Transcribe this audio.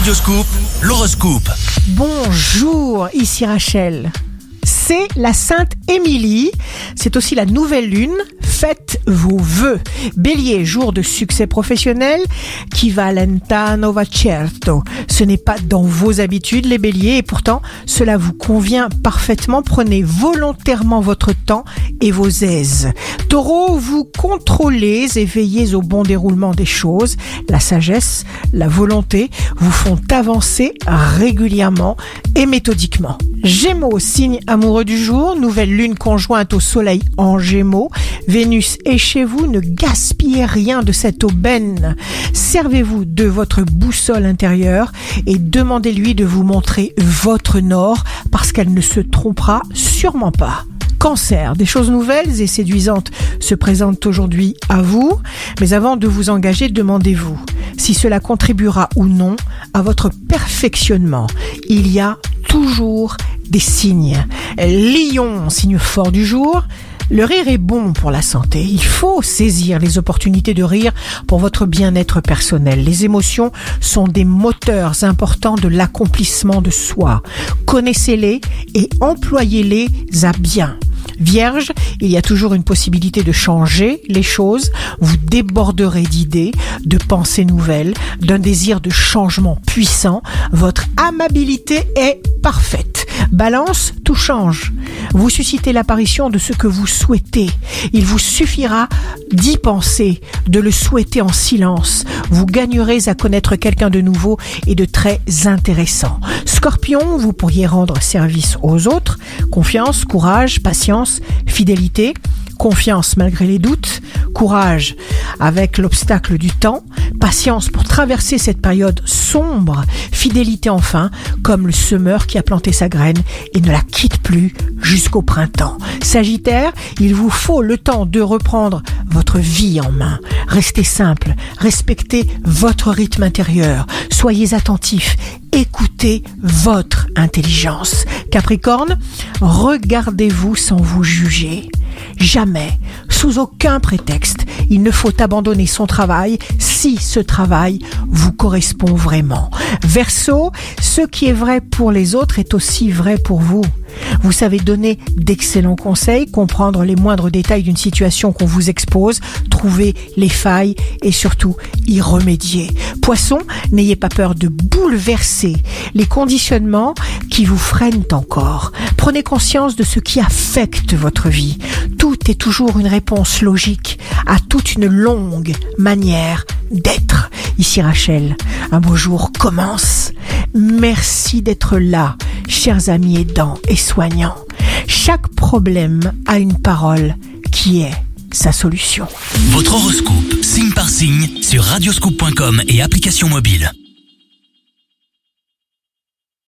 Radioscoop, l'horoscope. Bonjour, ici Rachel. C'est la Sainte Émilie. C'est aussi la nouvelle lune. Faites vos vœux. Bélier, jour de succès professionnel. Qui va va certo. Ce n'est pas dans vos habitudes, les béliers, et pourtant, cela vous convient parfaitement. Prenez volontairement votre temps et vos aises. Taureau, vous contrôlez et veillez au bon déroulement des choses. La sagesse, la volonté vous font avancer régulièrement et méthodiquement. Gémeaux, signe amoureux du jour, nouvelle lune conjointe au soleil en Gémeaux. Vénus est chez vous, ne gaspillez rien de cette aubaine. Servez-vous de votre boussole intérieure et demandez-lui de vous montrer votre nord parce qu'elle ne se trompera sûrement pas. Cancer, des choses nouvelles et séduisantes se présentent aujourd'hui à vous, mais avant de vous engager, demandez-vous si cela contribuera ou non à votre perfectionnement. Il y a toujours des signes. Lion, signe fort du jour. Le rire est bon pour la santé. Il faut saisir les opportunités de rire pour votre bien-être personnel. Les émotions sont des moteurs importants de l'accomplissement de soi. Connaissez-les et employez-les à bien. Vierge, il y a toujours une possibilité de changer les choses. Vous déborderez d'idées, de pensées nouvelles, d'un désir de changement puissant. Votre amabilité est parfaite. Balance, tout change. Vous suscitez l'apparition de ce que vous souhaitez. Il vous suffira d'y penser, de le souhaiter en silence. Vous gagnerez à connaître quelqu'un de nouveau et de très intéressant. Scorpion, vous pourriez rendre service aux autres. Confiance, courage, patience, fidélité confiance malgré les doutes, courage avec l'obstacle du temps, patience pour traverser cette période sombre, fidélité enfin, comme le semeur qui a planté sa graine et ne la quitte plus jusqu'au printemps. Sagittaire, il vous faut le temps de reprendre votre vie en main. Restez simple, respectez votre rythme intérieur, soyez attentif, écoutez votre intelligence. Capricorne, regardez-vous sans vous juger. Jamais, sous aucun prétexte, il ne faut abandonner son travail si ce travail vous correspond vraiment. Verseau, ce qui est vrai pour les autres est aussi vrai pour vous. Vous savez donner d'excellents conseils, comprendre les moindres détails d'une situation qu'on vous expose, trouver les failles et surtout y remédier. Poisson, n'ayez pas peur de bouleverser les conditionnements qui vous freinent encore. Prenez conscience de ce qui affecte votre vie. Tout est toujours une réponse logique à toute une longue manière d'être. Ici Rachel, un beau jour commence. Merci d'être là, chers amis aidants et soignants. Chaque problème a une parole qui est sa solution. Votre horoscope, signe par signe, sur radioscoop.com et application mobile.